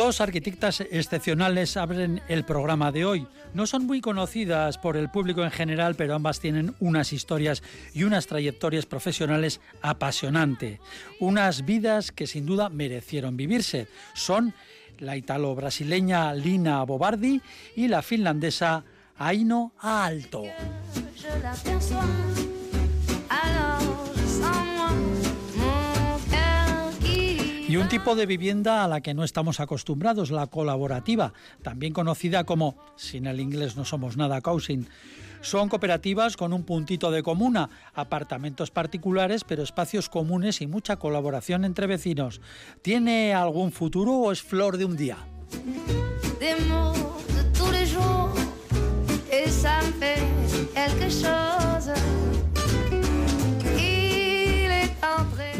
Dos arquitectas excepcionales abren el programa de hoy. No son muy conocidas por el público en general, pero ambas tienen unas historias y unas trayectorias profesionales apasionantes. Unas vidas que sin duda merecieron vivirse. Son la italo-brasileña Lina Bobardi y la finlandesa Aino Aalto. Y un tipo de vivienda a la que no estamos acostumbrados, la colaborativa, también conocida como, sin el inglés no somos nada, housing. Son cooperativas con un puntito de comuna, apartamentos particulares, pero espacios comunes y mucha colaboración entre vecinos. ¿Tiene algún futuro o es flor de un día?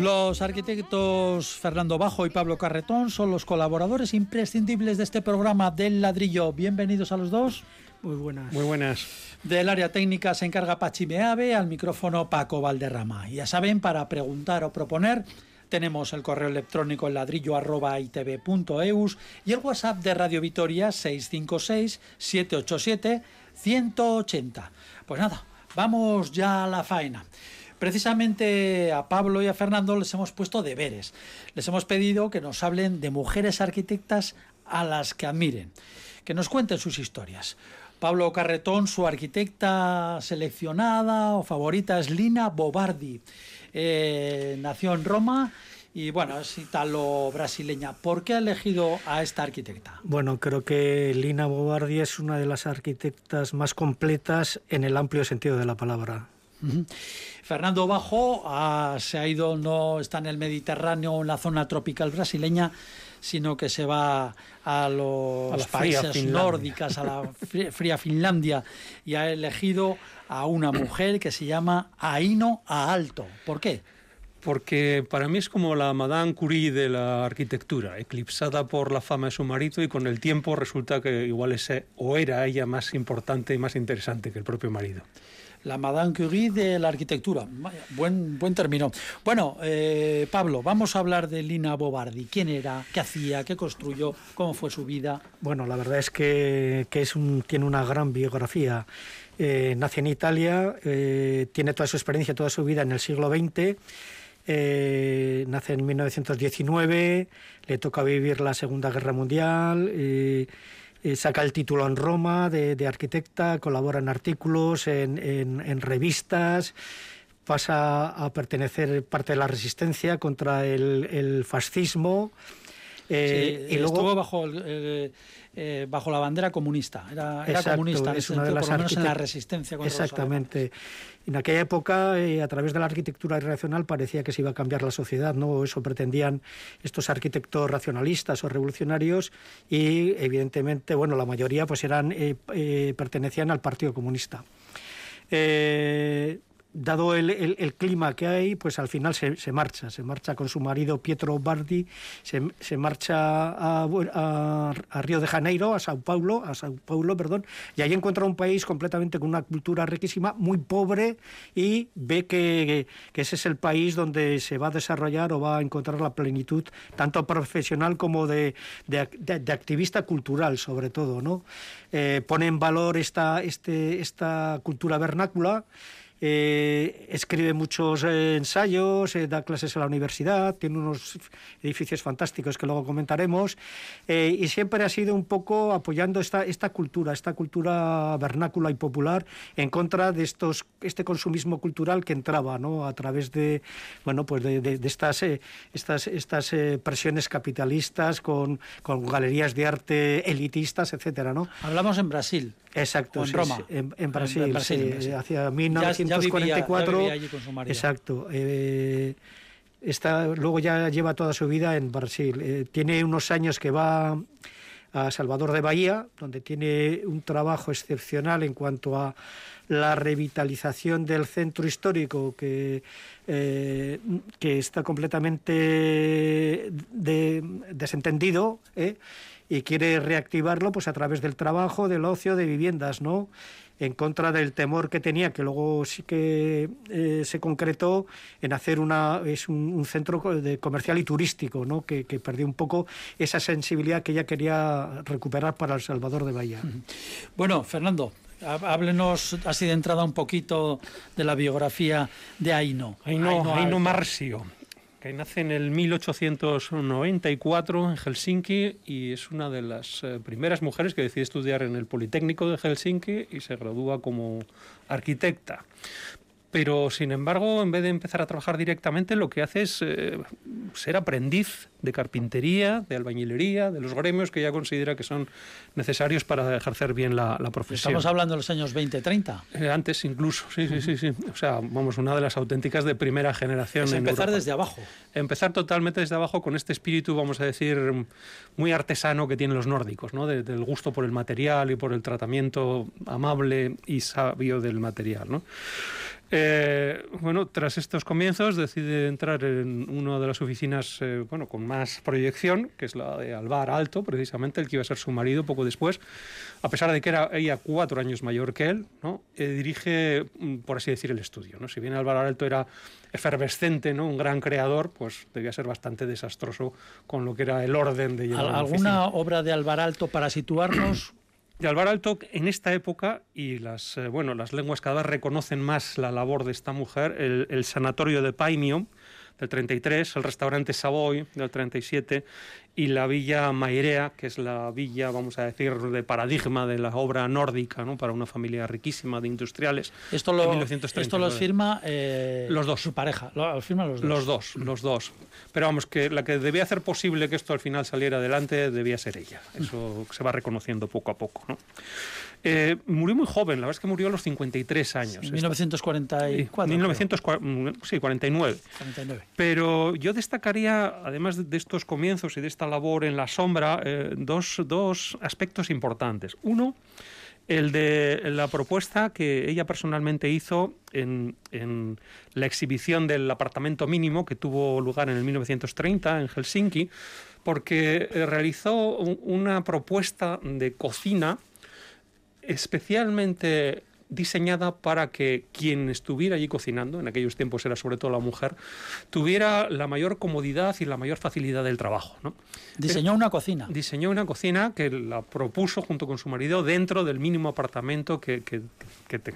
Los arquitectos Fernando Bajo y Pablo Carretón son los colaboradores imprescindibles de este programa del ladrillo. Bienvenidos a los dos. Muy buenas. Muy buenas. Del área técnica se encarga Pachi Meave, al micrófono Paco Valderrama. Ya saben, para preguntar o proponer, tenemos el correo electrónico el ladrillo arroba itv.eus y el WhatsApp de Radio Vitoria 656-787-180. Pues nada, vamos ya a la faena. Precisamente a Pablo y a Fernando les hemos puesto deberes. Les hemos pedido que nos hablen de mujeres arquitectas a las que admiren, que nos cuenten sus historias. Pablo Carretón, su arquitecta seleccionada o favorita es Lina Bobardi. Eh, nació en Roma y bueno, es italo-brasileña. ¿Por qué ha elegido a esta arquitecta? Bueno, creo que Lina Bobardi es una de las arquitectas más completas en el amplio sentido de la palabra. Fernando Bajo ah, se ha ido, no está en el Mediterráneo, en la zona tropical brasileña, sino que se va a los A la países Finlandia. nórdicas, a la fría Finlandia, y ha elegido a una mujer que se llama Aino Aalto. ¿Por qué? Porque para mí es como la Madame Curie de la arquitectura, eclipsada por la fama de su marido y con el tiempo resulta que igual es, o era ella más importante y más interesante que el propio marido. La Madame Curie de la arquitectura. Buen, buen término. Bueno, eh, Pablo, vamos a hablar de Lina Bobardi. ¿Quién era? ¿Qué hacía? ¿Qué construyó? ¿Cómo fue su vida? Bueno, la verdad es que, que es tiene una gran biografía. Eh, nace en Italia, eh, tiene toda su experiencia, toda su vida en el siglo XX. nace en 1919, le toca vivir la Segunda Guerra Mundial. eh, eh, saca el título en Roma de, de arquitecta, colabora en artículos, en, en- en revistas, pasa a pertenecer parte de la resistencia contra el, el fascismo. eh, Sí, y luego estuvo bajo, el, eh, bajo la bandera comunista. Era, comunista, en es una de sentido, las por lo menos en la resistencia contra los Exactamente. En aquella época, eh, a través de la arquitectura racional, parecía que se iba a cambiar la sociedad, ¿no? Eso pretendían estos arquitectos racionalistas o revolucionarios y, evidentemente, bueno, la mayoría pues eran eh, eh, pertenecían al Partido Comunista. Eh, dado el, el- clima que hay, pues al final se, se marcha, se marcha con su marido Pietro Bardi, se, se marcha a, a- a Río de Janeiro, a Sao Paulo, a Sao Paulo, perdón, y ahí encuentra un país completamente con una cultura riquísima, muy pobre, y ve que, que ese es el país donde se va a desarrollar o va a encontrar la plenitud, tanto profesional como de, de, de- de activista cultural, sobre todo, ¿no? Eh, pone en valor esta, este, esta cultura vernácula, eh, escribe muchos eh, ensayos, eh, da clases en la universidad, tiene unos edificios fantásticos que luego comentaremos, y siempre ha sido un poco apoyando esta, esta cultura, esta cultura vernácula y popular, en contra de estos, este consumismo cultural que entraba ¿no? a través de, bueno, pues de, de- de estas, estas, estas presiones capitalistas con, con galerías de arte elitistas, etcétera, ¿no? Hablamos en Brasil. Exacto, O en sí, Roma. en, en En Brasil, Brasil, sí, en Brasil. hacia Ya- ya vivía- ya 1944. vivía allí con su marido. Exacto. eh, está, luego ya lleva toda su vida en Brasil. Eh, tiene unos años que va a Salvador de Bahía, donde tiene un trabajo excepcional en cuanto a la revitalización del centro histórico que, eh, que está completamente desentendido ¿eh? y quiere reactivarlo pues a través del trabajo, del ocio, de viviendas, ¿no? En contra del temor que tenía, que luego sí que eh, se concretó en hacer una, es un, centro de comercial y turístico, ¿no? Que, que, perdió un poco esa sensibilidad que ella quería recuperar para El Salvador de Bahía. Bueno, Fernando, háblenos así de entrada un poquito de la biografía de Aino. Aino, Aino Marcio que nace en el 1894 en Helsinki y es una de las eh, primeras mujeres que decide estudiar en el Politécnico de Helsinki y se gradúa como arquitecta pero sin embargo, en vez de empezar a trabajar directamente, lo que hace es eh, ser aprendiz de carpintería, de albañilería, de los gremios que ella considera que son necesarios para ejercer bien la, profesión. Estamos hablando de los años 20, 30. Eh, antes incluso, sí, sí, sí, sí. O sea, vamos, una de las auténticas de primera generación. Es empezar desde abajo. Empezar totalmente desde abajo con este espíritu, vamos a decir, muy artesano que tienen los nórdicos, ¿no? del gusto por el material y por el tratamiento amable y sabio del material, ¿no? Eh, bueno, tras estos comienzos decide entrar en una de las oficinas eh, bueno, con más proyección, que es la de Alvar Alto, precisamente, el que iba a ser su marido poco después. A pesar de que era ella cuatro años mayor que él, ¿no? Eh, dirige, mm, por así decir, el estudio. ¿no? Si bien Alvar Alto era efervescente, ¿no? un gran creador, pues debía ser bastante desastroso con lo que era el orden de llevar ¿Alguna obra de Alvar Alto para situarnos? De Alvar Alto en esta época, y las, eh, bueno, las lenguas cada vez reconocen más la labor de esta mujer, el, el sanatorio de Paimio, del 33, el restaurante Savoy del 37 y la villa Mairea, que es la villa, vamos a decir, de paradigma de la obra nórdica, ¿no? para una familia riquísima de industriales. Esto lo, esto los firma eh, los dos. su pareja, lo, firman los dos. Los dos, los dos. Pero vamos, que la que debía hacer posible que esto al final saliera adelante debía ser ella. Eso se va reconociendo poco a poco. ¿no? Eh, murió muy joven, la verdad es que murió a los 53 años. En 1944. 1949. Sí, 49. 49. Pero yo destacaría, además de estos comienzos y de esta labor en la sombra, eh, dos, dos aspectos importantes. Uno, el de la propuesta que ella personalmente hizo en, en, la exhibición del apartamento mínimo que tuvo lugar en el 1930 en Helsinki, porque eh, realizó una propuesta de cocina especialmente diseñada para que quien estuviera allí cocinando, en aquellos tiempos era sobre todo la mujer, tuviera la mayor comodidad y la mayor facilidad del trabajo. ¿no? Diseñó una cocina. Diseñó una cocina que la propuso junto con su marido dentro del mínimo apartamento que, que,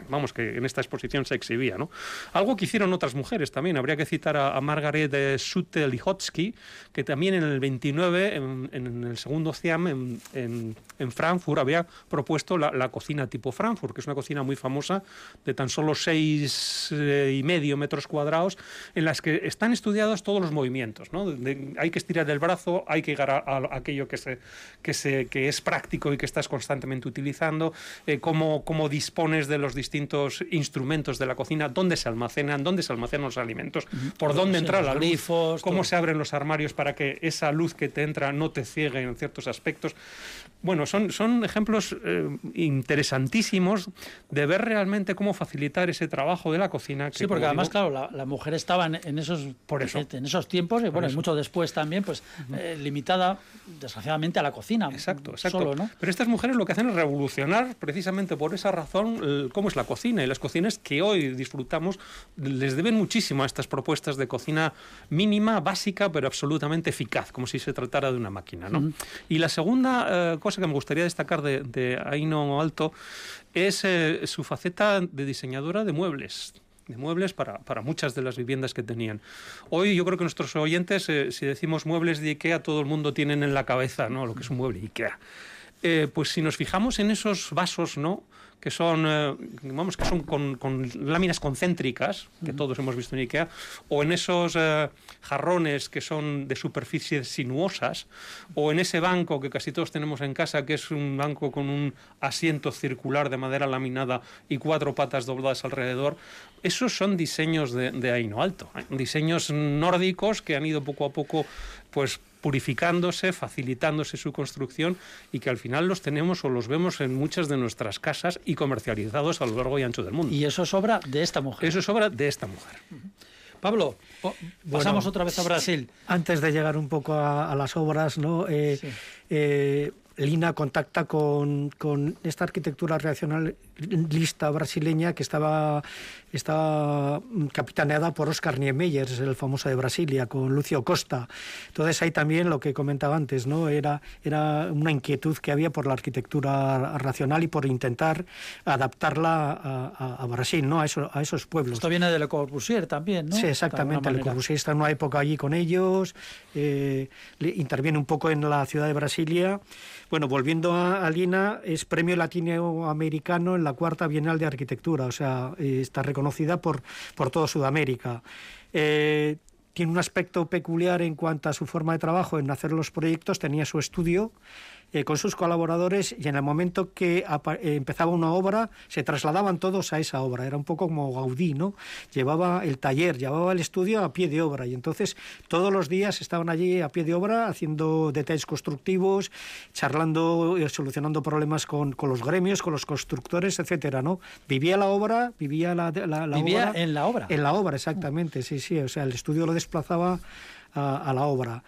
vamos, que en esta exposición se exhibía. ¿no? Algo que hicieron otras mujeres también. Habría que citar a, Margaret Sutte-Lihotzky, que también en el 29, en, el segundo CIAM, en, en, Frankfurt, había propuesto la, la cocina tipo Frankfurt, que es una cocina muy famosa de tan solo seis eh, y medio metros cuadrados, en las que están estudiados todos los movimientos. ¿no? hay que estirar el brazo, hay que llegar a, aquello que, se, que, se, que es práctico y que estás constantemente utilizando, eh, cómo, cómo, dispones de los distintos instrumentos de la cocina, dónde se almacenan, dónde se almacenan los alimentos, por dónde entra la luz, cómo se abren los armarios para que esa luz que te entra no te ciegue en ciertos aspectos. Bueno, son, son ejemplos eh, interesantísimos de ver realmente cómo facilitar ese trabajo de la cocina. sí, porque además, claro, la, mujer estaba en, esos, por eso. en esos tiempos, y bueno, mucho después también, pues eh, limitada, desgraciadamente, a la cocina. Exacto, exacto. Pero estas mujeres lo que hacen es revolucionar, precisamente por esa razón, cómo es la cocina. Y las cocinas que hoy disfrutamos les deben muchísimo a estas propuestas de cocina mínima, básica, pero absolutamente eficaz, como si se tratara de una máquina. ¿no? Y la segunda eh, cosa que me gustaría destacar de, de Aino Alto es eh, su faceta de diseñadora de muebles de muebles para, para, muchas de las viviendas que tenían. Hoy yo creo que nuestros oyentes, eh, si decimos muebles de IKEA, todo el mundo tienen en la cabeza ¿no? lo que es un mueble IKEA. Eh, pues si nos fijamos en esos vasos, ¿no? Que son, eh, vamos, que son con, láminas concéntricas, que todos hemos visto en IKEA, o en esos eh, jarrones que son de superficies sinuosas, o en ese banco que casi todos tenemos en casa, que es un banco con un asiento circular de madera laminada y cuatro patas dobladas alrededor, esos son diseños de, de Aino Alto, diseños nórdicos que han ido poco a poco pues purificándose, facilitándose su construcción y que al final los tenemos o los vemos en muchas de nuestras casas y comercializados a lo largo y ancho del mundo. Y eso es obra de esta mujer. Eso es obra de esta mujer. Pablo, pasamos otra vez a Brasil. Antes de llegar un poco a, las obras, ¿no? Eh, eh, Lina contacta con, con, esta arquitectura reaccionalista brasileña que estaba, estaba capitaneada por Oscar Niemeyer, el famoso de Brasilia, con Lucio Costa. Entonces ahí también lo que comentaba antes, ¿no? era, era una inquietud que había por la arquitectura racional y por intentar adaptarla a, Brasil, ¿no? a, eso, a esos pueblos. Esto viene de Le Corbusier también, ¿no? Sí, exactamente. Le Corbusier está en una época allí con ellos, eh, interviene un poco en la ciudad de Brasilia. Bueno, volviendo a, Lina, es premio latinoamericano en la cuarta Bienal de Arquitectura, o sea, eh, está reconocida por, por toda Sudamérica. Eh, tiene un aspecto peculiar en cuanto a su forma de trabajo en hacer los proyectos, tenía su estudio eh, con sus colaboradores y en el momento que eh, empezaba una obra se trasladaban todos a esa obra. Era un poco como Gaudí, ¿no? Llevaba el taller, llevaba el estudio a pie de obra y entonces todos los días estaban allí a pie de obra haciendo detalles constructivos, charlando, y solucionando problemas con, con, los gremios, con los constructores, etcétera, ¿no? Vivía la obra, vivía la, la, vivía en la obra. En la obra, exactamente, sí, sí. O sea, el estudio lo desplazaba a, a la obra.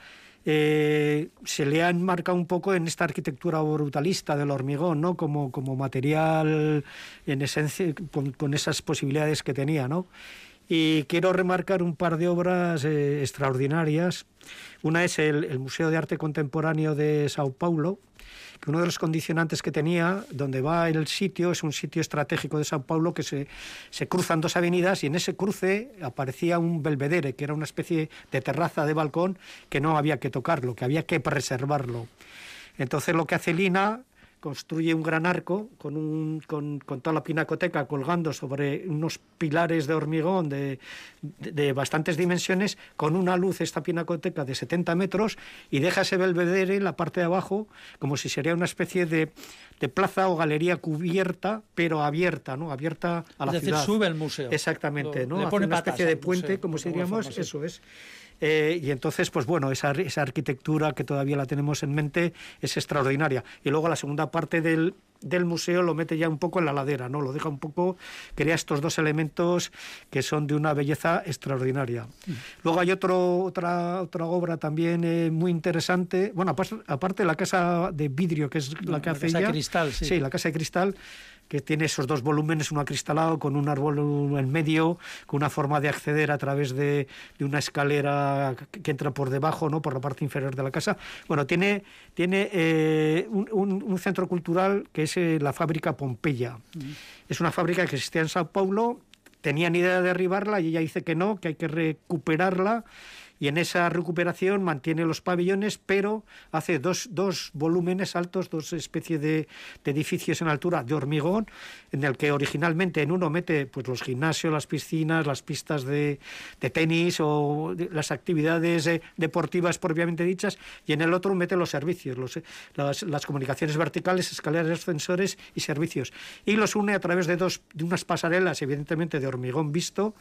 Eh, se le ha enmarcado un poco en esta arquitectura brutalista del hormigón, ¿no? Como, como material en esencia, con, esas posibilidades que tenía, ¿no? Y quiero remarcar un par de obras eh, extraordinarias. Una es el Museo de Arte Contemporáneo de Sao Paulo, que uno de los condicionantes que tenía, donde va el sitio, es un sitio estratégico de Sao Paulo que se, se cruzan dos avenidas y en ese cruce aparecía un belvedere, que era una especie de terraza de balcón que no había que tocarlo, que había que preservarlo. Entonces lo que hace Lina construye un gran arco con, un, con, con, toda la pinacoteca colgando sobre unos pilares de hormigón de, de, bastantes dimensiones, con una luz esta pinacoteca de 70 metros y deja ese belvedere en la parte de abajo como si sería una especie de, de plaza o galería cubierta, pero abierta, ¿no? Abierta a la es decir, sube el museo. Exactamente, ¿no? Hace una especie de puente, como si diríamos, eso es. Eh, y entonces, pues bueno, esa, esa, arquitectura que todavía la tenemos en mente es extraordinaria. Y luego la segunda parte del, del museo lo mete ya un poco en la ladera, ¿no? Lo deja un poco, crea estos dos elementos que son de una belleza extraordinaria. Mm. Luego hay otro, otra, otra obra también eh, muy interesante, bueno, aparte, de la casa de vidrio, que es la que hace casa ella. De cristal, sí. sí, la casa de cristal que tiene esos dos volúmenes, uno acristalado con un árbol en medio, con una forma de acceder a través de, una escalera que entra por debajo, ¿no? por la parte inferior de la casa. Bueno, tiene, tiene eh, un, centro cultural que es eh, la fábrica Pompeya. Es una fábrica que existía en Sao Paulo, tenían idea de derribarla y ella dice que no, que hay que recuperarla y en esa recuperación mantiene los pabellones, pero hace dos, dos volúmenes altos, dos especies de, edificios en altura de hormigón, en el que originalmente en uno mete pues, los gimnasios, las piscinas, las pistas de, tenis o las actividades eh, deportivas propiamente dichas, y en el otro mete los servicios, los, las, comunicaciones verticales, escaleras, ascensores y servicios. Y los une a través de, dos, de unas pasarelas, evidentemente de hormigón visto,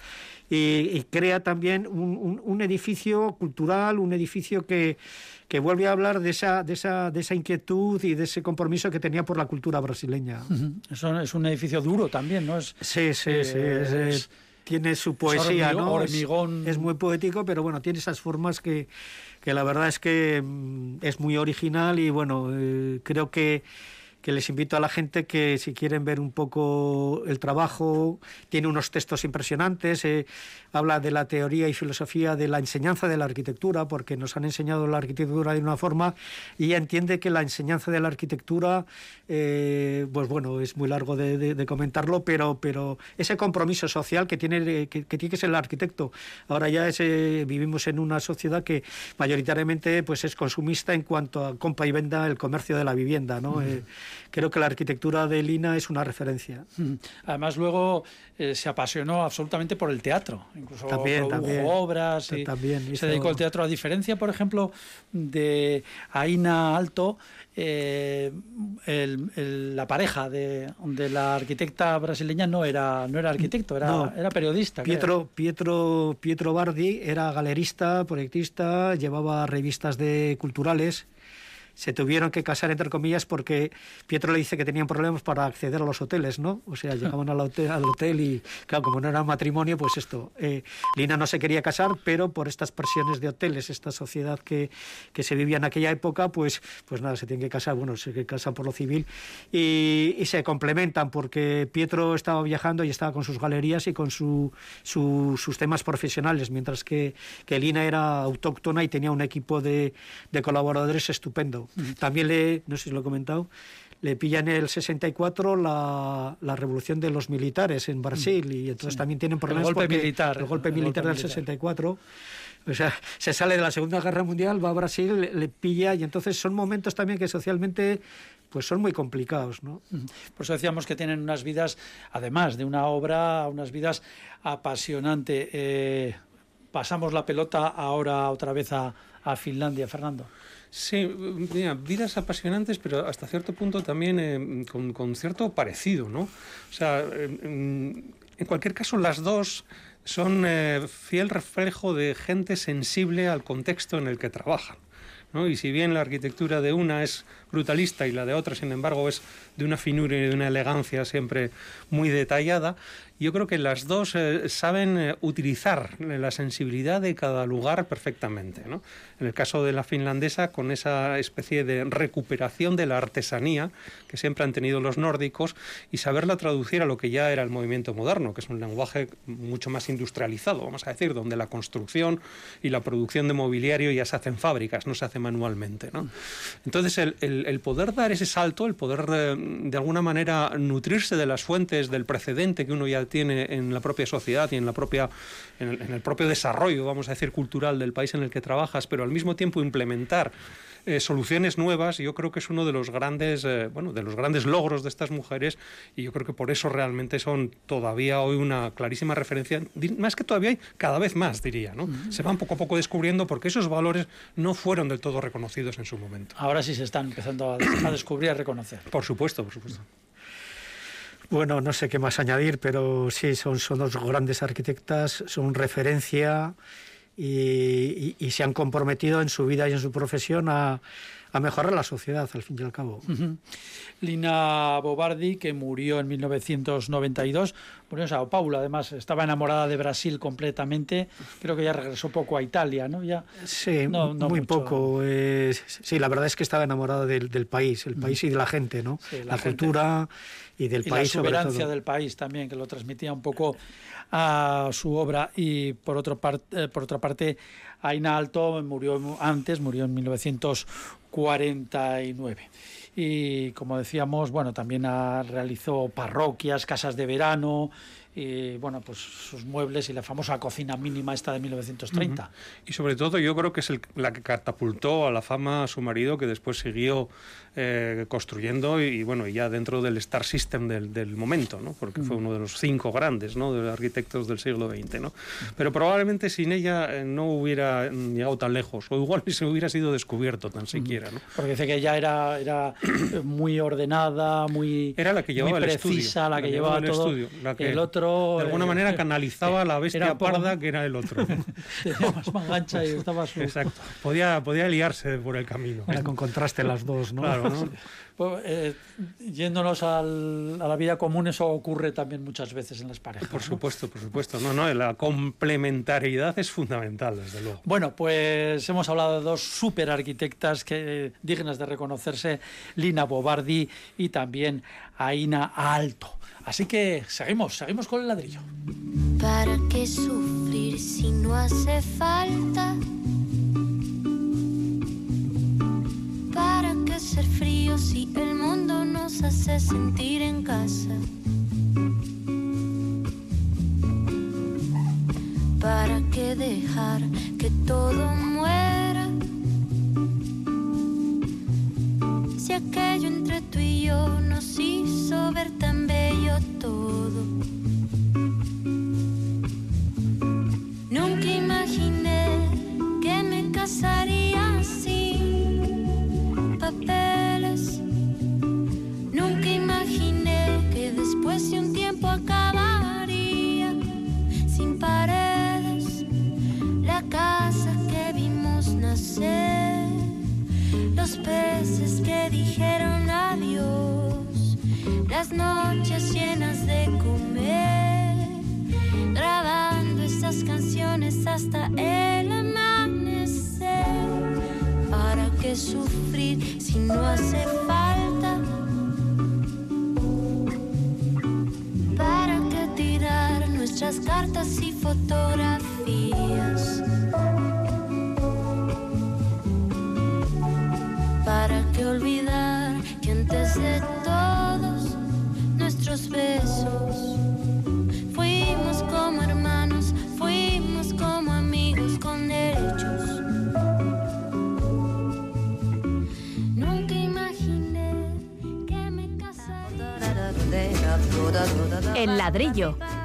y, crea también un edificio cultural, un edificio que, que vuelve a hablar de esa, de, esa, de esa inquietud y de ese compromiso que tenía por la cultura brasileña. Eso es un edificio duro también, ¿no? Es, sí, sí, sí. Eh, tiene su poesía, ¿no? Es, muy poético, pero bueno, tiene esas formas que, que la verdad es que mm, es muy original y bueno, eh, creo que que les invito a la gente que si quieren ver un poco el trabajo, tiene unos textos impresionantes, eh, habla de la teoría y filosofía de la enseñanza de la arquitectura, porque nos han enseñado la arquitectura de una forma y ella entiende que la enseñanza de la arquitectura, eh, pues bueno, es muy largo de, comentarlo, pero, pero ese compromiso social que tiene que, tiene que ser el arquitecto. Ahora ya ese, vivimos en una sociedad que mayoritariamente pues es consumista en cuanto a compra y venta, el comercio de la vivienda, ¿no? Creo que la arquitectura de Lina es una referencia. Además, luego eh, se apasionó absolutamente por el teatro, incluso también, también, obras y, también, se dedicó al teatro. A diferencia, por ejemplo, de Aina Alto, eh, la pareja de, la arquitecta brasileña no era, no era arquitecto, era, era periodista. Pietro, Pietro, Pietro Bardi era galerista, proyectista, llevaba revistas de culturales se tuvieron que casar entre comillas porque Pietro le dice que tenían problemas para acceder a los hoteles, ¿no? O sea, llegaban al hotel, al hotel y, claro, como no era matrimonio, pues esto. Eh, Lina no se quería casar, pero por estas presiones de hoteles, esta sociedad que, que se vivía en aquella época, pues, pues nada, se tienen que casar, bueno, se casan por lo civil y, y se complementan porque Pietro estaba viajando y estaba con sus galerías y con su, sus temas profesionales, mientras que, que Lina era autóctona y tenía un equipo de, de colaboradores estupendo. También le, no sé si lo he comentado, le pilla en el 64 la, la revolución de los militares en Brasil y entonces también tienen problemas el golpe militar el golpe militar del 64 o sea, se sale de la Segunda Guerra Mundial, va a Brasil, le, pilla y entonces son momentos también que socialmente pues son muy complicados, ¿no? Por eso decíamos que tienen unas vidas, además de una obra, unas vidas apasionantes. Eh, pasamos la pelota ahora otra vez a, a Finlandia, Fernando. Sí, mira, vidas apasionantes, pero hasta cierto punto también eh, con, cierto parecido, ¿no? O sea, en, cualquier caso, las dos son eh, fiel reflejo de gente sensible al contexto en el que trabajan. ¿no? Y si bien la arquitectura de una es brutalista y la de otra, sin embargo, es de una finura y de una elegancia siempre muy detallada, yo creo que las dos eh, saben eh, utilizar la sensibilidad de cada lugar perfectamente. ¿no? En el caso de la finlandesa, con esa especie de recuperación de la artesanía que siempre han tenido los nórdicos y saberla traducir a lo que ya era el movimiento moderno, que es un lenguaje mucho más industrializado, vamos a decir, donde la construcción y la producción de mobiliario ya se hacen fábricas, no se hace manualmente. ¿no? Entonces, el, el, poder dar ese salto, el poder eh, de alguna manera nutrirse de las fuentes del precedente que uno ya tiene en la propia sociedad y en la propia en el, propio desarrollo, vamos a decir, cultural del país en el que trabajas, pero al mismo tiempo implementar eh, soluciones nuevas, yo creo que es uno de los grandes, eh, bueno, de los grandes logros de estas mujeres y yo creo que por eso realmente son todavía hoy una clarísima referencia, más que todavía hay cada vez más, diría, ¿no? Se van poco a poco descubriendo porque esos valores no fueron del todo reconocidos en su momento. Ahora sí se están empezando a, a descubrir y a reconocer. Por supuesto, por supuesto. Bueno, no sé qué más añadir, pero sí, son, son dos grandes arquitectas, son referencia y, se han comprometido en su vida y en su profesión a, a mejorar la sociedad, al fin y al cabo. Lina Bobardi, que murió en 1992, murió en Sao Paulo, además estaba enamorada de Brasil completamente, creo que ya regresó poco a Italia, ¿no? Ya, sí, muy poco. Eh, sí, la verdad es que estaba enamorada del, país, el país y de la gente, ¿no? la, cultura y del país. La soberancia del país también, que lo transmitía un poco a su obra. Y por, otro eh, por otra parte, Aina Alto murió antes, murió en 1949. Y como decíamos, bueno, también realizó parroquias, casas de verano, y bueno, pues sus muebles y la famosa cocina mínima esta de 1930. Y sobre todo yo creo que es la que catapultó a la fama a su marido, que después siguió eh, construyendo y, bueno, ya dentro del Star System del, del momento, ¿no? porque fue uno de los cinco grandes ¿no? de los arquitectos del siglo XX. ¿no? Pero probablemente sin ella eh, no hubiera llegado tan lejos, o igual ni se hubiera sido descubierto tan siquiera. ¿no? Porque dice que ella era, era muy ordenada, muy, era la que llevaba precisa, el la, que, llevaba, todo. El, la que el otro... De alguna eh, manera canalizaba la bestia parda que era el otro. Tenía más mangancha y estaba su... Exacto. Podía, podía liarse por el camino. Era con contraste las dos, ¿no? Claro, pues, eh, yéndonos a la vida común, eso ocurre también muchas veces en las parejas. Por supuesto, por supuesto. No, no, la complementariedad es fundamental, desde luego. Bueno, pues hemos hablado de dos super arquitectas que, dignas de reconocerse, Lina Bobardi y también Aina Alto. Así que seguimos, seguimos con el ladrillo. ¿Para qué sufrir si no hace falta? ¿Para qué ser frío si el mundo nos hace sentir en casa? ¿Para qué dejar que todo muera? Si aquello entre tú y yo nos hizo ver tan bello todo. Nunca imaginé que me casaría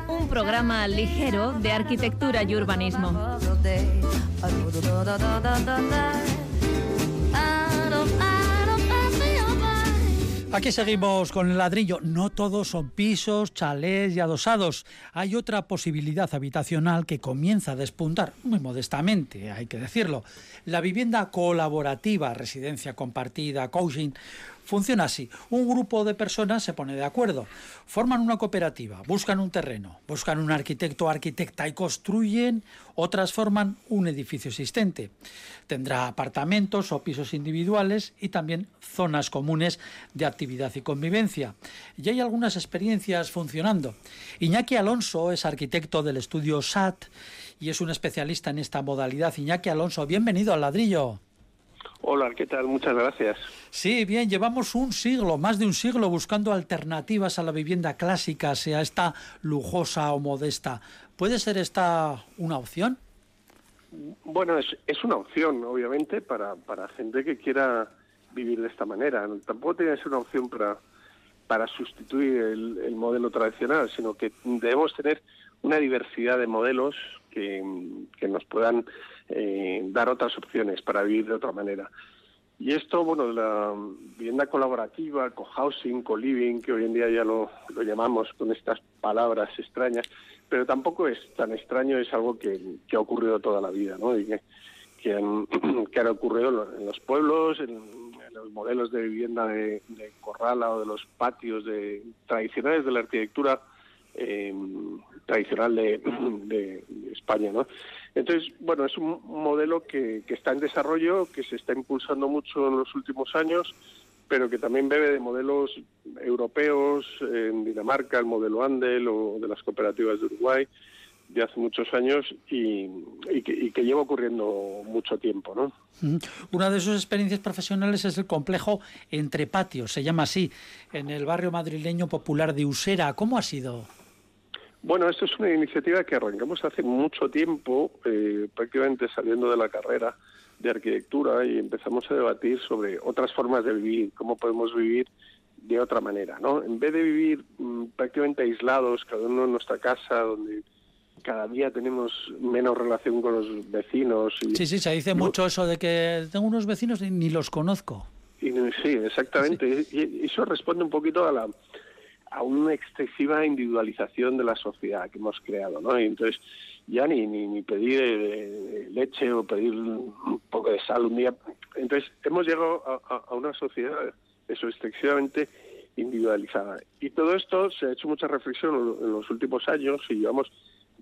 un programa ligero de arquitectura y urbanismo. Aquí seguimos con el ladrillo. No todos son pisos, chalés y adosados. Hay otra posibilidad habitacional que comienza a despuntar, muy modestamente, hay que decirlo. La vivienda colaborativa, residencia compartida, coaching, funciona así. Un grupo de personas se pone de acuerdo, forman una cooperativa, buscan un terreno, buscan un arquitecto o arquitecta y construyen o transforman un edificio existente. Tendrá apartamentos o pisos individuales y también zonas comunes de actividad y convivencia. Y hay algunas experiencias funcionando. Iñaki Alonso es arquitecto del estudio SAT y es un especialista en esta modalidad. Iñaki Alonso, bienvenido al ladrillo. Hola, ¿qué tal? Muchas gracias. Sí, bien, llevamos un siglo, más de un siglo, buscando alternativas a la vivienda clásica, sea esta lujosa o modesta. ¿Puede ser esta una opción? Bueno, es, es una opción, obviamente, para, para gente que quiera vivir de esta manera. Tampoco tiene que ser una opción para, para sustituir el, el modelo tradicional, sino que debemos tener una diversidad de modelos que, que nos puedan eh, dar otras opciones para vivir de otra manera. Y esto, bueno, la vivienda colaborativa, co-housing, co-living, que hoy en día ya lo, lo, llamamos con estas palabras extrañas, pero tampoco es tan extraño, es algo que, que ha ocurrido toda la vida, ¿no? Y que, que, han, que han ocurrido en los pueblos, en, en los modelos de vivienda de, de, corrala o de los patios de, tradicionales de la arquitectura eh, tradicional de, España, ¿no? Entonces, bueno, es un modelo que, está en desarrollo, que se está impulsando mucho en los últimos años, pero que también bebe de modelos europeos, en Dinamarca, el modelo Andel o de las cooperativas de Uruguay de hace muchos años y, y, que, y, que, lleva ocurriendo mucho tiempo. ¿no? Una de sus experiencias profesionales es el complejo Entre Patios, se llama así, en el barrio madrileño popular de Usera. ¿Cómo ha sido? Bueno, esto es una iniciativa que arrancamos hace mucho tiempo, eh, prácticamente saliendo de la carrera de arquitectura y empezamos a debatir sobre otras formas de vivir, cómo podemos vivir de otra manera, ¿no? En vez de vivir mmm, prácticamente aislados, cada uno en nuestra casa, donde cada día tenemos menos relación con los vecinos. Y, sí, sí, se dice ¿no? mucho eso de que tengo unos vecinos y ni los conozco. Y, sí, exactamente. Sí. Y, y eso responde un poquito a la a una excesiva individualización de la sociedad que hemos creado, ¿no? Y entonces ya ni, ni, ni pedir eh, leche o pedir un poco de sal un día. Entonces hemos llegado a, una sociedad eso excesivamente individualizada. Y todo esto se ha hecho mucha reflexión en los últimos años y llevamos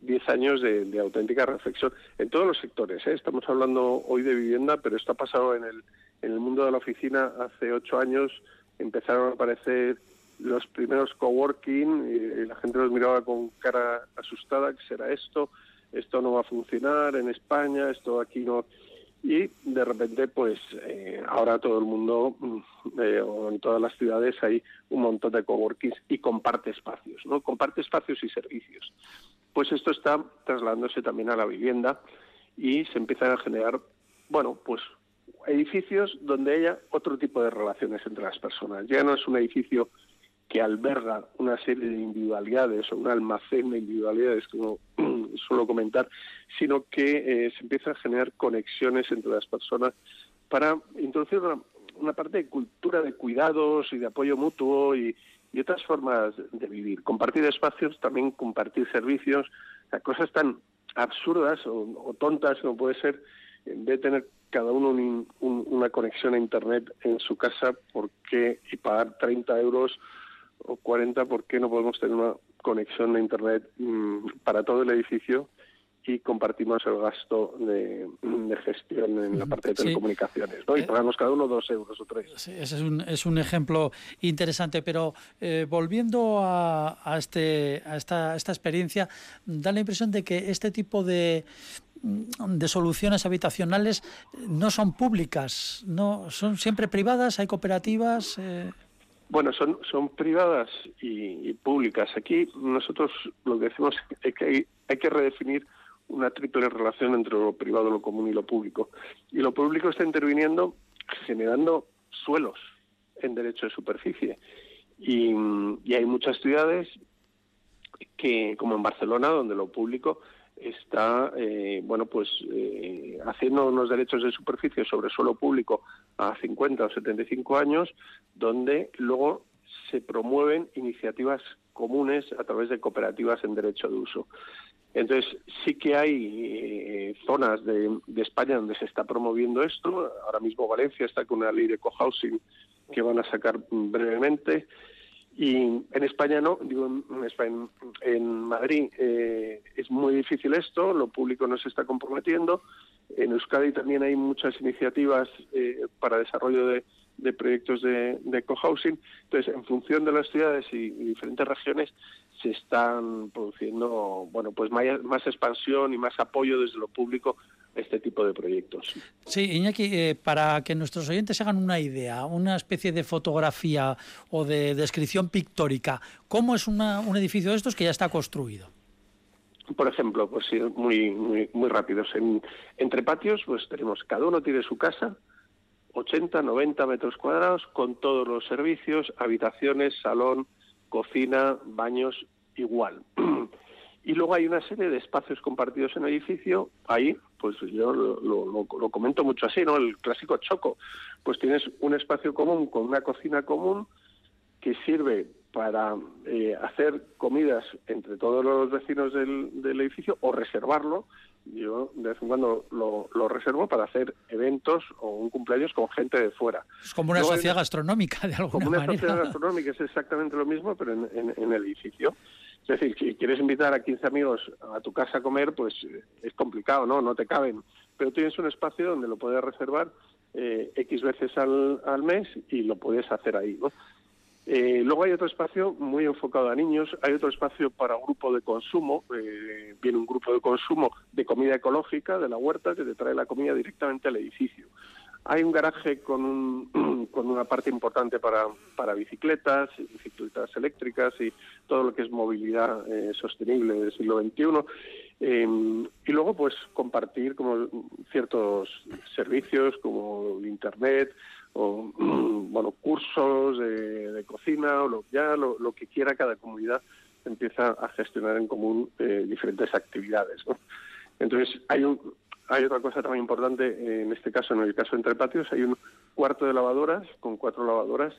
10 años de, auténtica reflexión en todos los sectores. ¿eh? Estamos hablando hoy de vivienda, pero esto ha pasado en el, en el mundo de la oficina hace ocho años. Empezaron a aparecer los primeros coworking la gente los miraba con cara asustada, ¿qué será esto? Esto no va a funcionar en España, esto aquí no... Y de repente, pues eh, ahora todo el mundo, eh, o en todas las ciudades hay un montón de coworkings y comparte espacios, ¿no? Comparte espacios y servicios. Pues esto está trasladándose también a la vivienda y se empiezan a generar, bueno, pues edificios donde haya otro tipo de relaciones entre las personas. Ya no es un edificio que alberga una serie de individualidades o un almacén de individualidades, como suelo comentar, sino que eh, se empieza a generar conexiones entre las personas para introducir una, parte de cultura de cuidados y de apoyo mutuo y, otras formas de vivir. Compartir espacios, también compartir servicios, cosas tan absurdas o, tontas como puede ser en vez de tener cada uno una conexión a Internet en su casa porque y pagar 30 euros o 40, ¿por qué no podemos tener una conexión a Internet mm, para todo el edificio y compartimos el gasto de, gestión en la parte de telecomunicaciones, ¿no? Y eh, pagamos cada uno dos euros o tres. Sí, ese es un, es un ejemplo interesante, pero eh, volviendo a, a, este, a esta, esta experiencia, da la impresión de que este tipo de, de soluciones habitacionales no son públicas, no son siempre privadas, hay cooperativas. Eh... Bueno, son, son privadas y, públicas. Aquí nosotros lo que decimos es que hay, hay, que redefinir una triple relación entre lo privado, lo común y lo público. Y lo público está interviniendo generando suelos en derecho de superficie. Y, y hay muchas ciudades que, como en Barcelona, donde lo público está eh, bueno pues eh, haciendo unos derechos de superficie sobre suelo público a 50 o 75 años donde luego se promueven iniciativas comunes a través de cooperativas en derecho de uso. Entonces, sí que hay eh, zonas de, de, España donde se está promoviendo esto. Ahora mismo Valencia está con una ley de cohousing que van a sacar brevemente. Y en España no, digo en, España, en Madrid eh, es muy difícil esto, lo público no se está comprometiendo. En Euskadi también hay muchas iniciativas eh, para desarrollo de, proyectos de, de cohousing. Entonces, en función de las ciudades y, diferentes regiones, se están produciendo bueno pues más expansión y más apoyo desde lo público este tipo de proyectos. Sí, Iñaki, eh, para que nuestros oyentes hagan una idea, una especie de fotografía o de descripción pictórica, ¿cómo es un edificio de estos que ya está construido? Por ejemplo, pues sí, muy, muy, muy rápidos. entre patios, pues tenemos, cada uno tiene su casa, 80, 90 metros cuadrados, con todos los servicios, habitaciones, salón, cocina, baños, igual. Y luego hay una serie de espacios compartidos en el edificio. Ahí, pues yo lo, comento mucho así, ¿no? El clásico choco. Pues tienes un espacio común con una cocina común que sirve para eh, hacer comidas entre todos los vecinos del, edificio o reservarlo. Yo de vez en cuando lo, reservo para hacer eventos o un cumpleaños con gente de fuera. Es como una sociedad gastronómica, de alguna manera. Como una sociedad gastronómica, es exactamente lo mismo, pero en el edificio. Es decir, si quieres invitar a 15 amigos a tu casa a comer, pues eh, es complicado, ¿no? No te caben. Pero tienes un espacio donde lo puedes reservar eh, X veces al, al, mes y lo puedes hacer ahí, ¿no? Eh, luego hay otro espacio muy enfocado a niños, hay otro espacio para grupo de consumo, viene un grupo de consumo de comida ecológica de la huerta que te trae la comida directamente al edificio. Hay un garaje con, un, con una parte importante para, para bicicletas, bicicletas eléctricas y todo lo que es movilidad eh, sostenible del siglo XXI. Em, y luego, pues, compartir como ciertos servicios como Internet o, bueno, cursos de, cocina o lo, ya lo, que quiera cada comunidad empieza a gestionar en común eh, diferentes actividades. Entonces, hay un, hay otra cosa también importante, en este caso, en el caso entre patios, hay un cuarto de lavadoras con cuatro lavadoras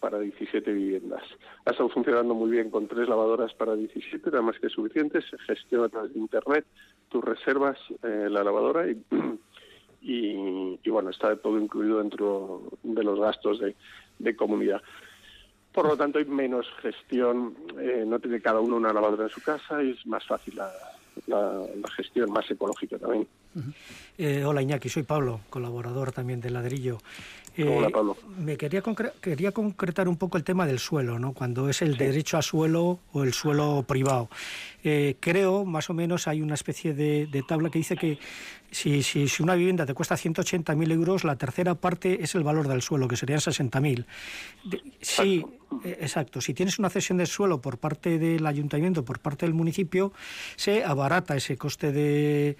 para 17 viviendas. Ha estado funcionando muy bien con tres lavadoras para 17, nada más que suficientes. Se gestiona a través de Internet, tú reservas eh, la lavadora y, y, bueno, está todo incluido dentro de los gastos de, comunidad. Por lo tanto, hay menos gestión, eh, no tiene cada uno una lavadora en su casa y es más fácil la, la, gestión más ecológica también. Eh, hola Iñaki, soy Pablo, colaborador también de Ladrillo. hola eh, Pablo. Me quería, quería concretar un poco el tema del suelo, ¿no? cuando es el derecho a suelo o el suelo privado. Eh, creo, más o menos, hay una especie de, tabla que dice que si, si, si, una vivienda te cuesta 180.000 euros, la tercera parte es el valor del suelo, que serían 60.000. Sí, exacto. Si tienes una cesión de suelo por parte del ayuntamiento, por parte del municipio, se abarata ese coste de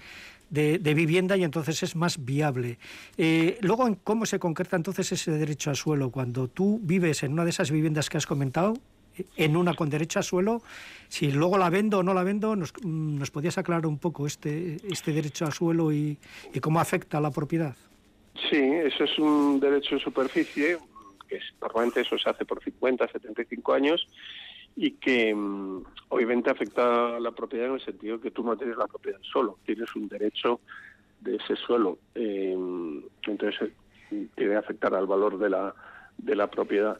de, vivienda y entonces es más viable. Eh, luego, ¿cómo se concreta entonces ese derecho al suelo? Cuando tú vives en una de esas viviendas que has comentado, en una con derecho al suelo, si luego la vendo o no la vendo, ¿nos, nos podías aclarar un poco este, este derecho al suelo y, cómo afecta a la propiedad? Sí, eso es un derecho de superficie, que normalmente eso se hace por 50, 75 años y que mm, obviamente afecta a la propiedad en el sentido que tú no tienes la propiedad solo, tienes un derecho de ese suelo. Eh, entonces eh, tiene que afectar al valor de la, de la propiedad.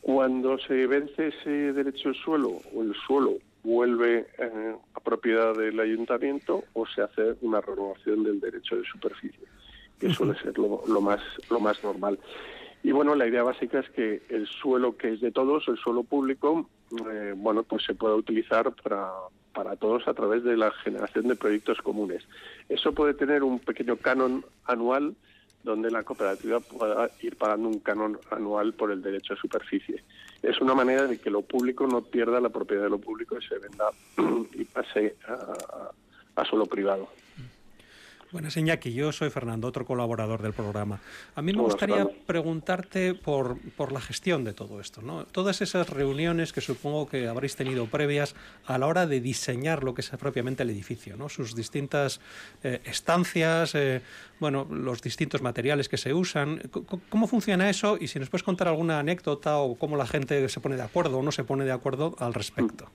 Cuando se vence ese derecho del suelo o el suelo vuelve eh, a propiedad del ayuntamiento o se hace una renovación del derecho de superficie, que suele ser lo, lo, más, lo más normal. Y bueno, la idea básica es que el suelo que es de todos, el suelo público, eh, bueno, pues se pueda utilizar para, para todos a través de la generación de proyectos comunes. Eso puede tener un pequeño canon anual donde la cooperativa pueda ir pagando un canon anual por el derecho a superficie. Es una manera de que lo público no pierda la propiedad de lo público y se venda y pase a, a suelo privado. Buenas, Iñaki. Yo soy Fernando, otro colaborador del programa. A mí me gustaría preguntarte por, por la gestión de todo esto. ¿no? Todas esas reuniones que supongo que habréis tenido previas a la hora de diseñar lo que es propiamente el edificio, ¿no? sus distintas eh, estancias, eh, bueno, los distintos materiales que se usan. ¿Cómo funciona eso? Y si nos puedes contar alguna anécdota o cómo la gente se pone de acuerdo o no se pone de acuerdo al respecto.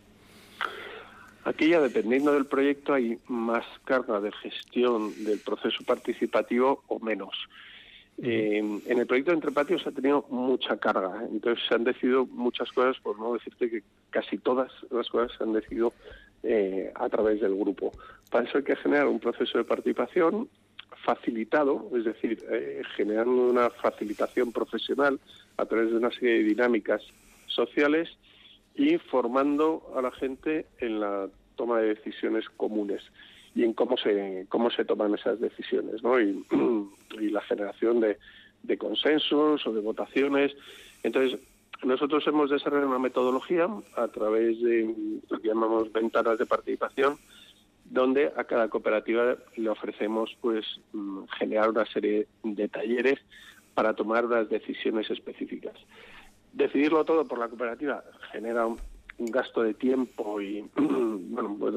Aquí ya dependiendo del proyecto hay más carga de gestión del proceso participativo o menos. Eh, en el proyecto de Entre Patios ha tenido mucha carga, ¿eh? entonces se han decidido muchas cosas, por no decirte que casi todas las cosas se han decidido eh, a través del grupo. Para eso hay que generar un proceso de participación facilitado, es decir, generando una facilitación profesional a través de una serie de dinámicas sociales y formando a la gente en la toma de decisiones comunes y en cómo se cómo se toman esas decisiones y, la generación de, de, consensos o de votaciones. Entonces nosotros hemos desarrollado una metodología a través de lo que llamamos ventanas de participación donde a cada cooperativa le ofrecemos pues mm, generar una serie de talleres para tomar las decisiones específicas decidirlo todo por la cooperativa genera un, gasto de tiempo y bueno pues,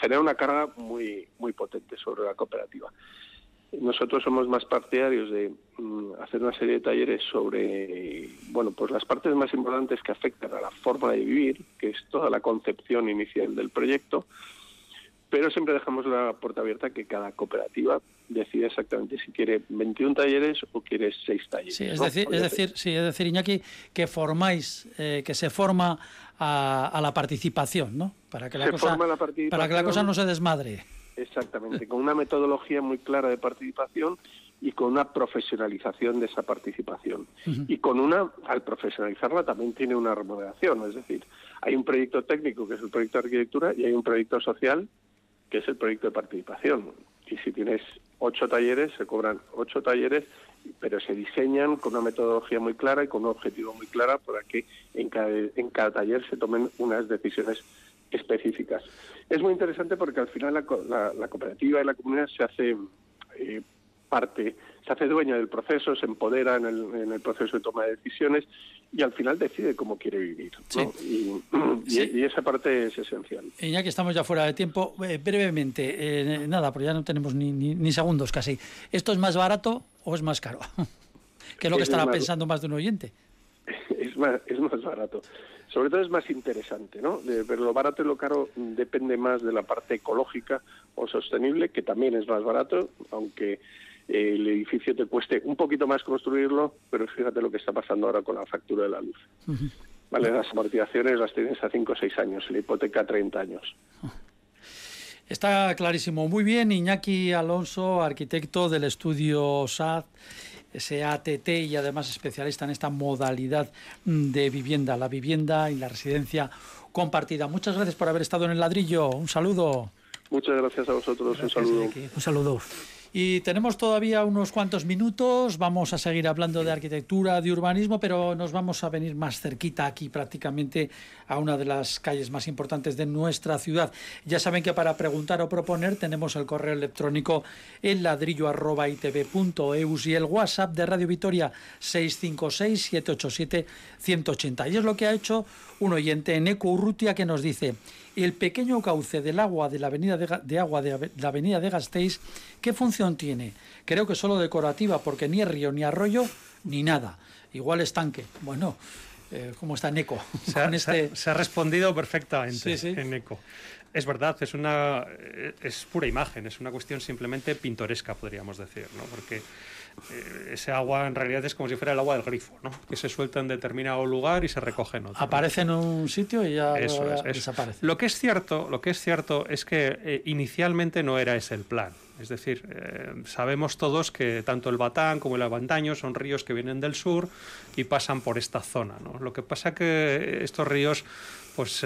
genera una carga muy muy potente sobre la cooperativa. Nosotros somos más partidarios de mm, hacer una serie de talleres sobre bueno pues las partes más importantes que afectan a la forma de vivir que es toda la concepción inicial del proyecto pero siempre dejamos la puerta abierta que cada cooperativa decide exactamente si quiere 21 talleres o quiere 6 talleres. Sí, es decir, es decir, sí, es decir, Iñaki, que formáis, eh, que se forma a, la participación, ¿no? Para que la, cosa, para que la cosa no se desmadre. Exactamente, con una metodología muy clara de participación y con una profesionalización de esa participación. Y con una, al profesionalizarla también tiene una remuneración, es decir, hay un proyecto técnico que es el proyecto de arquitectura y hay un proyecto social que es el proyecto de participación. Y si tienes ocho talleres, se cobran ocho talleres, pero se diseñan con una metodología muy clara y con un objetivo muy claro para que en cada, en cada taller se tomen unas decisiones específicas. Es muy interesante porque al final la, la, cooperativa y la comunidad se hace eh, parte, se hace dueña del proceso, se empodera en el, en el proceso de toma de decisiones y al final decide cómo quiere vivir. Y, esa parte es esencial. Y ya que estamos ya fuera de tiempo, eh, brevemente, eh, nada, porque ya no tenemos ni, ni, segundos casi. ¿Esto es más barato o es más caro? que es lo que estará pensando más de un oyente. Es más, es más barato. Sobre todo es más interesante, ¿no? pero lo barato y lo caro depende más de la parte ecológica o sostenible, que también es más barato, aunque el edificio te cueste un poquito más construirlo, pero fíjate lo que está pasando ahora con la factura de la luz. Vale, las amortizaciones las tienes a 5 o 6 años, la hipoteca a 30 años. Está clarísimo. Muy bien, Iñaki Alonso, arquitecto del estudio SAT, SATT y además especialista en esta modalidad de vivienda, la vivienda y la residencia compartida. Muchas gracias por haber estado en el ladrillo. Un saludo. Muchas gracias a vosotros. un saludo. Un saludo. Y tenemos todavía unos cuantos minutos, vamos a seguir hablando de arquitectura, de urbanismo, pero nos vamos a venir más cerquita aquí prácticamente a una de las calles más importantes de nuestra ciudad. Ya saben que para preguntar o proponer tenemos el correo electrónico en ladrillo.itv.eus y el WhatsApp de Radio Vitoria 656-787-180. Y es lo que ha hecho un oyente en Eco Urrutia que nos dice el pequeño cauce del agua de la avenida de, agua de la avenida de Gasteiz, ¿qué función tiene? Creo que solo decorativa, porque ni río, ni arroyo, ni nada. Igual estanque. Bueno, eh, ¿cómo está en eco? Se ha, este se ha, respondido perfectamente en eco. Es verdad, es una es pura imagen, es una cuestión simplemente pintoresca, podríamos decir, ¿no? Porque eh, ese agua en realidad es como si fuera el agua del grifo, ¿no? que se suelta en determinado lugar y se recoge en otro. Aparece en un sitio y ya, desaparece. Lo que es cierto, lo que es cierto es que eh, inicialmente no era ese el plan. Es decir, eh, sabemos todos que tanto el Batán como el Abandaño son ríos que vienen del sur y pasan por esta zona. ¿no? Lo que pasa es que estos ríos, pues,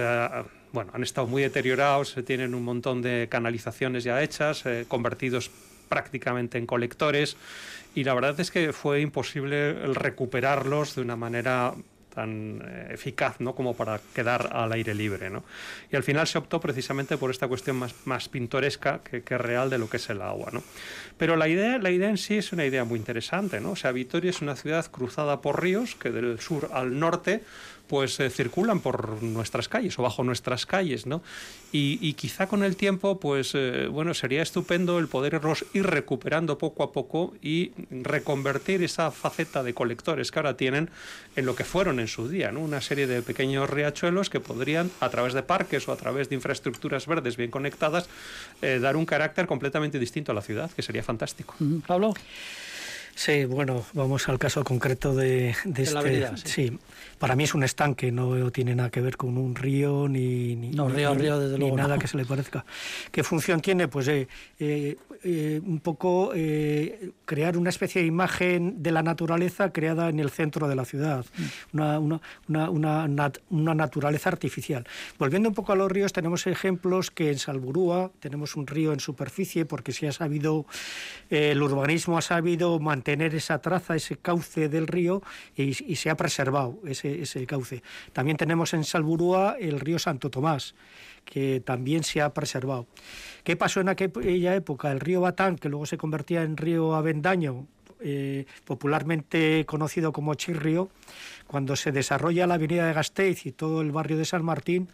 bueno, han estado muy deteriorados, tienen un montón de canalizaciones ya hechas, convertidos prácticamente en colectores y la verdad es que fue imposible recuperarlos de una manera tan eh, eficaz ¿no? como para quedar al aire libre. ¿no? Y al final se optó precisamente por esta cuestión más, más pintoresca que, que, real de lo que es el agua. ¿no? Pero la idea, la idea en sí es una idea muy interesante. ¿no? O sea, Vitoria es una ciudad cruzada por ríos que del sur al norte pues eh, circulan por nuestras calles o bajo nuestras calles, ¿no? Y, quizá con el tiempo, pues eh, bueno, sería estupendo el poder ir recuperando poco a poco y reconvertir esa faceta de colectores que ahora tienen en lo que fueron en su día. Una serie de pequeños riachuelos que podrían, a través de parques o a través de infraestructuras verdes bien conectadas, eh, dar un carácter completamente distinto a la ciudad, que sería fantástico. Pablo. Sí, bueno, vamos al caso concreto de, este. sí. para mí es un estanque, no tiene nada que ver con un río ni, ni, nada que se le parezca. ¿Qué función tiene? Pues eh, eh, eh, un poco crear una especie de imagen de la naturaleza creada en el centro de la ciudad, mm. una, una, una, naturaleza artificial. Volviendo un poco a los ríos, tenemos ejemplos que en Salburúa tenemos un río en superficie porque si ha sabido, el urbanismo ha sabido mantener tener esa traza, ese cauce del río y, se ha preservado ese, ese, cauce. También tenemos en Salburúa el río Santo Tomás, que también se ha preservado. ¿Qué pasó en aquella época? Río Batán, que luego se convertía en río Avendaño, eh, popularmente conocido como Chirrio, cuando se desarrolla la avenida de Gasteiz y todo el barrio de San Martín,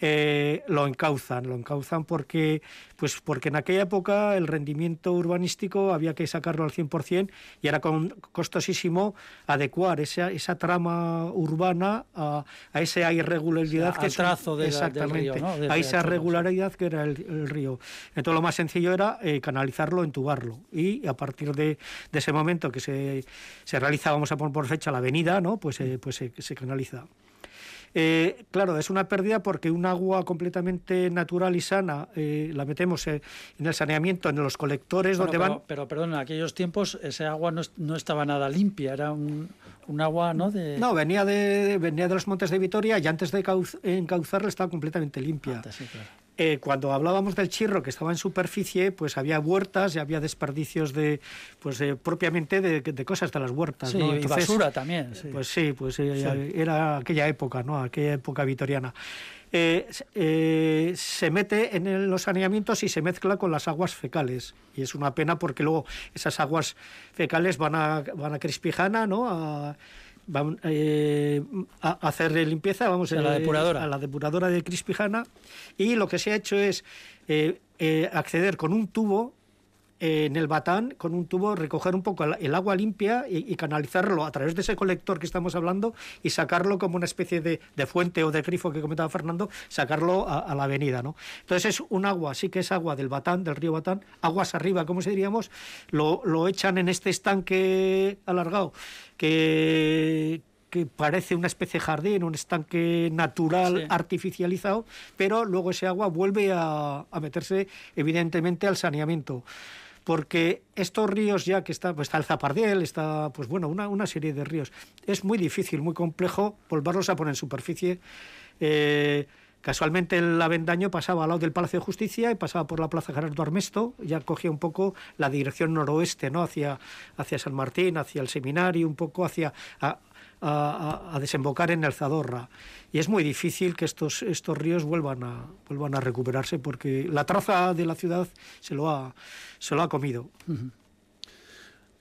eh, lo encauzan, lo encauzan porque, pues porque en aquella época el rendimiento urbanístico había que sacarlo al 100% y era costosísimo adecuar esa, esa trama urbana a, a esa irregularidad que trazo de exactamente, a esa regularidad que era el, río. Entonces lo más sencillo era eh, canalizarlo, entubarlo y a partir de, de, ese momento que se, se realiza, vamos a poner por fecha la avenida, ¿no? pues, eh, pues se canaliza. Eh, claro, es una pérdida porque un agua completamente natural y sana eh, la metemos eh, en el saneamiento, en los colectores donde pero, van. Pero, perdón, en aquellos tiempos ese agua no, estaba nada limpia, era un, agua, ¿no? De... No, venía de, venía de los montes de Vitoria y antes de encauzarla estaba completamente limpia. sí, claro. Eh, cuando hablábamos del chirro que estaba en superficie, pues había huertas y había desperdicios de, pues propiamente de, cosas de las huertas. Sí, y basura también. Pues sí, pues eh, era aquella época, ¿no? Aquella época vitoriana. Eh, se mete en los saneamientos y se mezcla con las aguas fecales. Y es una pena porque luego esas aguas fecales van a, van a Crispijana, ¿no? A, vamos eh, a hacer limpieza, vamos a la eh, depuradora, a la depuradora de Crispijana. Y lo que se ha hecho es eh, acceder con un tubo en el batán con un tubo, recoger un poco el agua limpia y, canalizarlo a través de ese colector que estamos hablando y sacarlo como una especie de, fuente o de grifo que comentaba Fernando, sacarlo a, la avenida. ¿no? Entonces es un agua, sí que es agua del batán, del río Batán, aguas arriba, como se diríamos, lo, lo echan en este estanque alargado que, que parece una especie de jardín, un estanque natural artificializado, pero luego ese agua vuelve a, a, meterse evidentemente al saneamiento porque estos ríos ya que está, pues está el Zapardiel, está, pues bueno, una, una serie de ríos, es muy difícil, muy complejo volverlos a poner en superficie. Eh, Casualmente el Avendaño pasaba al lado del Palacio de Justicia y pasaba por la Plaza Gerardo Armesto, ya cogía un poco la dirección noroeste, ¿no? hacia, hacia San Martín, hacia el seminario, un poco hacia a, desembocar en el Zadorra. Y es muy difícil que estos, estos ríos vuelvan a, vuelvan a recuperarse porque la traza de la ciudad se lo ha, se lo ha comido.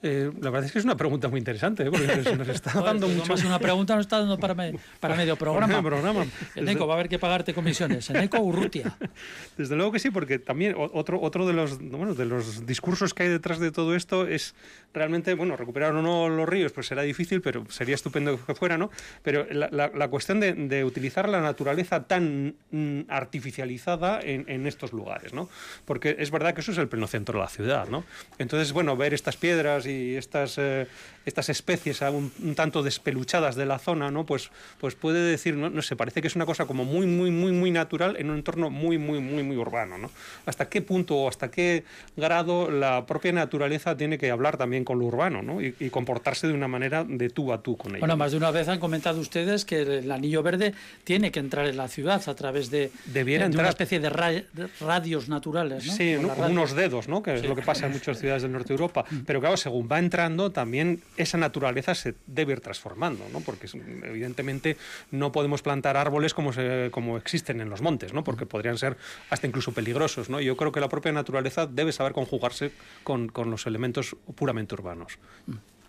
Eh, la verdad es que es una pregunta muy interesante, ¿eh? porque nos, nos está dando Joder, mucho... Más una pregunta nos está dando para, me, para medio programa. programa. Eneco, va a haber que pagarte comisiones. Eneco Urrutia. Desde luego que sí, porque también otro, otro de, los, bueno, de los discursos que hay detrás de todo esto es realmente, bueno, recuperar o no los ríos, pues será difícil, pero sería estupendo que fuera, ¿no? Pero la, la, la cuestión de, de, utilizar la naturaleza tan mm, artificializada en, en, estos lugares, ¿no? Porque es verdad que eso es el pleno centro de la ciudad, ¿no? Entonces, bueno, ver estas piedras y estas, eh, estas especies un, un, tanto despeluchadas de la zona, ¿no? Pues, pues puede decir, no, no sé, parece que es una cosa como muy, muy, muy, muy natural en un entorno muy, muy, muy, muy urbano, ¿no? Hasta qué punto o hasta qué grado la propia naturaleza tiene que hablar también con lo urbano, ¿no? Y, y comportarse de una manera de tú a tú con ella. Bueno, más de una vez han comentado ustedes que el anillo verde tiene que entrar en la ciudad a través de, Debiera de, entrar... una especie de, ra de, radios naturales, ¿no? Sí, ¿no? como unos dedos, ¿no? Que sí. es lo que pasa en muchas ciudades del norte de Europa. Pero claro, según va entrando, también esa naturaleza se debe ir transformando, ¿no? Porque evidentemente no podemos plantar árboles como, se, como existen en los montes, ¿no? Porque podrían ser hasta incluso peligrosos, ¿no? Yo creo que la propia naturaleza debe saber conjugarse con, con los elementos puramente urbanos.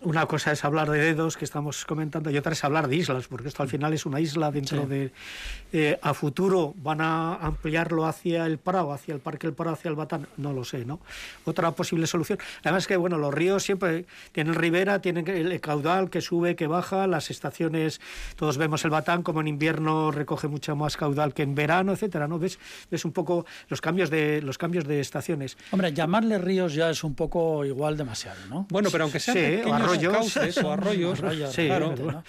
Una cosa es hablar de dedos, que estamos comentando, y otra es hablar de islas, porque esto al final es una isla dentro sí. de... Eh, a futuro van a ampliarlo hacia el Prado, hacia el Parque del Prado, hacia el Batán, no lo sé, ¿no? Otra posible solución. Además que, bueno, los ríos siempre tienen ribera, tienen el caudal que sube, que baja, las estaciones, todos vemos el Batán como en invierno recoge mucho más caudal que en verano, etcétera, ¿no? Ves, ves un poco los cambios de los cambios de estaciones. Hombre, llamarle ríos ya es un poco igual demasiado, ¿no? Bueno, pero aunque sean sí, pequeños arroyos, cauces o arroyos, arroyos sí, claro. ¿no?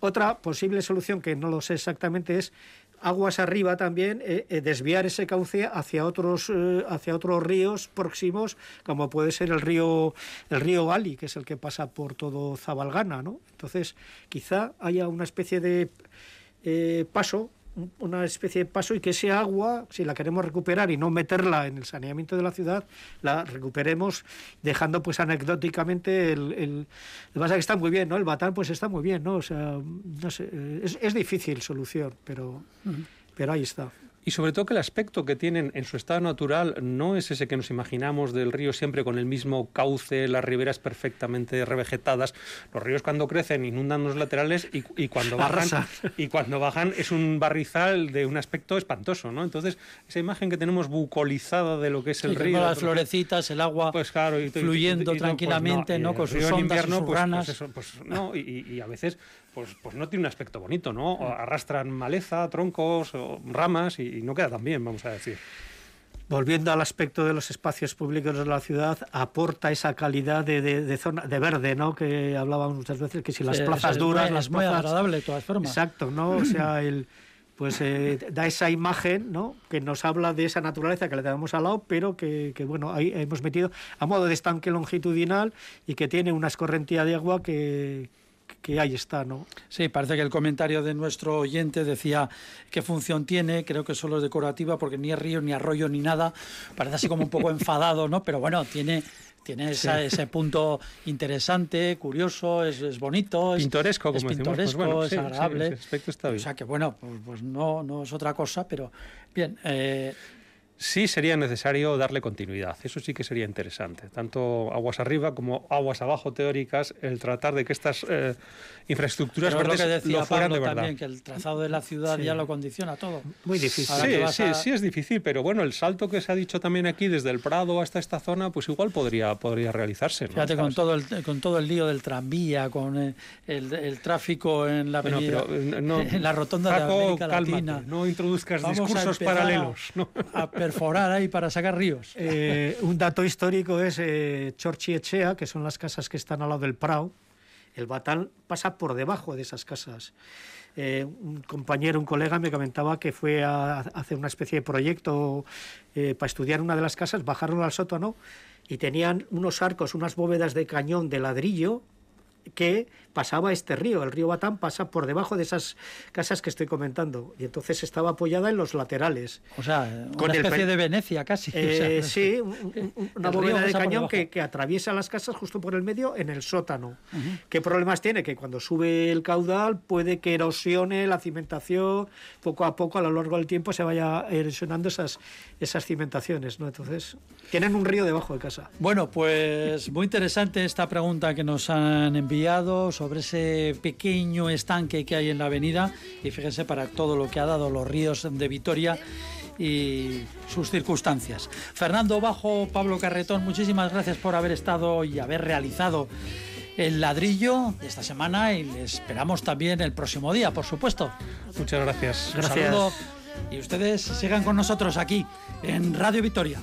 Otra posible solución que no lo sé exactamente es aguas arriba también eh, eh, desviar ese cauce hacia otros eh, hacia otros ríos próximos como puede ser el río el río Gali que es el que pasa por todo Zabalgana no entonces quizá haya una especie de paso una especie de paso y que ese agua, si la queremos recuperar y no meterla en el saneamiento de la ciudad, la recuperemos dejando pues anecdóticamente el, el, el pasa que está muy bien, ¿no? El batán pues está muy bien, ¿no? O sea, no sé, es, es difícil solución, pero, uh -huh. pero ahí está. Y sobre todo que el aspecto que tienen en su estado natural no es ese que nos imaginamos del río siempre con el mismo cauce, las riberas perfectamente revegetadas. Los ríos cuando crecen inundan los laterales y, y cuando bajan y cuando bajan es un barrizal de un aspecto espantoso, ¿no? Entonces esa imagen que tenemos bucolizada de lo que es el sí, río, las florecitas, el agua, pues claro, y, fluyendo y, tranquilamente, pues no, ¿no? Con sus ondas, invierno, sus pues, ranas. Pues, eso, pues, no, y, y a veces pues, pues no tiene un aspecto bonito, ¿no? O arrastran maleza, troncos, o ramas y, y, no queda tan bien, vamos a decir. Volviendo al aspecto de los espacios públicos de la ciudad, aporta esa calidad de, de, de zona de verde, ¿no? Que hablábamos muchas veces, que si las sí, plazas es duras, muy, las es plazas... muy agradable de todas formas. Exacto, ¿no? O sea, el pues eh, da esa imagen ¿no? que nos habla de esa naturaleza que le damos al lado, pero que, que, bueno, ahí hemos metido a modo de estanque longitudinal y que tiene una escorrentía de agua que, que ahí está, ¿no? Sí, parece que el comentario de nuestro oyente decía qué función tiene, creo que solo es decorativa porque ni es río, ni arroyo, ni nada, parece así como un poco enfadado, ¿no? Pero bueno, tiene tiene esa, sí. ese punto interesante, curioso, es, es bonito, es pintoresco, como es, pintoresco, decimos, pues bueno, es agradable. Sí, aspecto está bien. O sea que bueno, pues, pues no, no, es otra cosa, pero bien. Eh, sí sería necesario darle continuidad. Eso sí que sería interesante. Tanto aguas arriba como aguas abajo teóricas, el tratar de que estas eh, infraestructuras Pero verdes lo, que decía lo fueran Pablo de verdad. También, que el trazado de la ciudad sí. ya lo condiciona todo. Muy difícil. Sí, sí, a... sí, es difícil, pero bueno, el salto que se ha dicho también aquí desde el Prado hasta esta zona, pues igual podría, podría realizarse. ¿no? Fíjate, con todo, el, con todo el lío del tranvía, con el, el, el tráfico en la avenida, bueno, pero, no, en la rotonda Paco, de América cálmate, Latina. No introduzcas Vamos discursos paralelos. ¿no? A perforar ahí para sacar ríos. Eh, un dato histórico es eh, Chorchi Echea, que son las casas que están al lado del Prado. El Batán pasa por debajo de esas casas. Eh, un compañero, un colega me comentaba que fue a, a hacer una especie de proyecto eh, para estudiar una de las casas, bajaron al sótano y tenían unos arcos, unas bóvedas de cañón de ladrillo que pasaba este río, el río Batán pasa por debajo de esas casas que estoy comentando y entonces estaba apoyada en los laterales. O sea, una especie de Venecia casi. Eh, sí, una bóveda de cañón que, atraviesa las casas justo por el medio en el sótano. ¿Qué problemas tiene? Que cuando sube el caudal puede que erosione la cimentación, poco a poco a lo largo del tiempo se vaya erosionando esas, esas cimentaciones, ¿no? Entonces, tienen un río debajo de casa. Bueno, pues muy interesante esta pregunta que nos han enviado sobre ese pequeño estanque que hay en la avenida y fíjense para todo lo que ha dado los ríos de Vitoria y sus circunstancias. Fernando Bajo, Pablo Carretón, muchísimas gracias por haber estado y haber realizado el ladrillo de esta semana y esperamos también el próximo día, por supuesto. Muchas gracias. Un saludo y ustedes sigan con nosotros aquí en Radio Victoria.